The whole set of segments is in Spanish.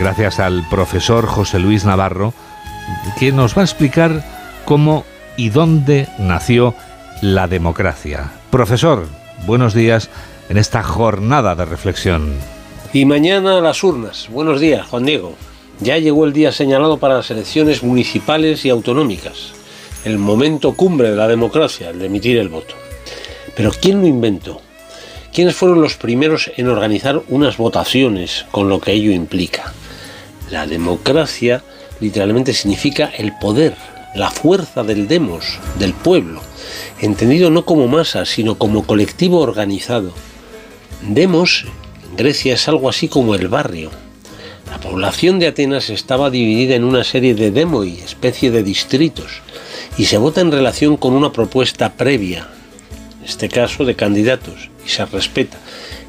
gracias al profesor José Luis Navarro, que nos va a explicar cómo y dónde nació la democracia. Profesor, buenos días en esta jornada de reflexión. Y mañana las urnas. Buenos días, Juan Diego. Ya llegó el día señalado para las elecciones municipales y autonómicas, el momento cumbre de la democracia, el de emitir el voto. Pero ¿quién lo inventó? ¿Quiénes fueron los primeros en organizar unas votaciones con lo que ello implica? La democracia literalmente significa el poder, la fuerza del demos, del pueblo, entendido no como masa, sino como colectivo organizado. Demos en Grecia es algo así como el barrio. La población de Atenas estaba dividida en una serie de demoi, especie de distritos, y se vota en relación con una propuesta previa, en este caso de candidatos, y se respeta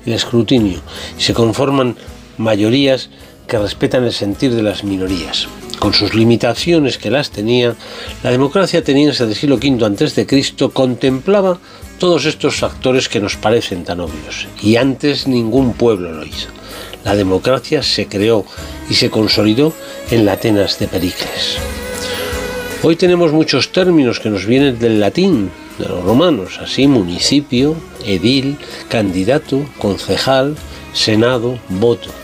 el escrutinio, y se conforman mayorías que respetan el sentir de las minorías. Con sus limitaciones que las tenía, la democracia ateniense del siglo V a.C. contemplaba todos estos factores que nos parecen tan obvios, y antes ningún pueblo lo hizo. La democracia se creó y se consolidó en la Atenas de Pericles. Hoy tenemos muchos términos que nos vienen del latín, de los romanos, así municipio, edil, candidato, concejal, senado, voto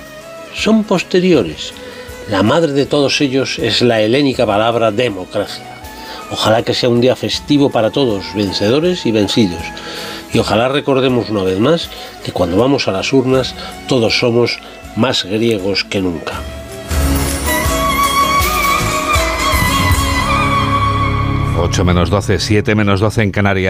son posteriores. La madre de todos ellos es la helénica palabra democracia. Ojalá que sea un día festivo para todos, vencedores y vencidos. Y ojalá recordemos una vez más que cuando vamos a las urnas todos somos más griegos que nunca. 8 menos 12, 7 menos 12 en Canarias.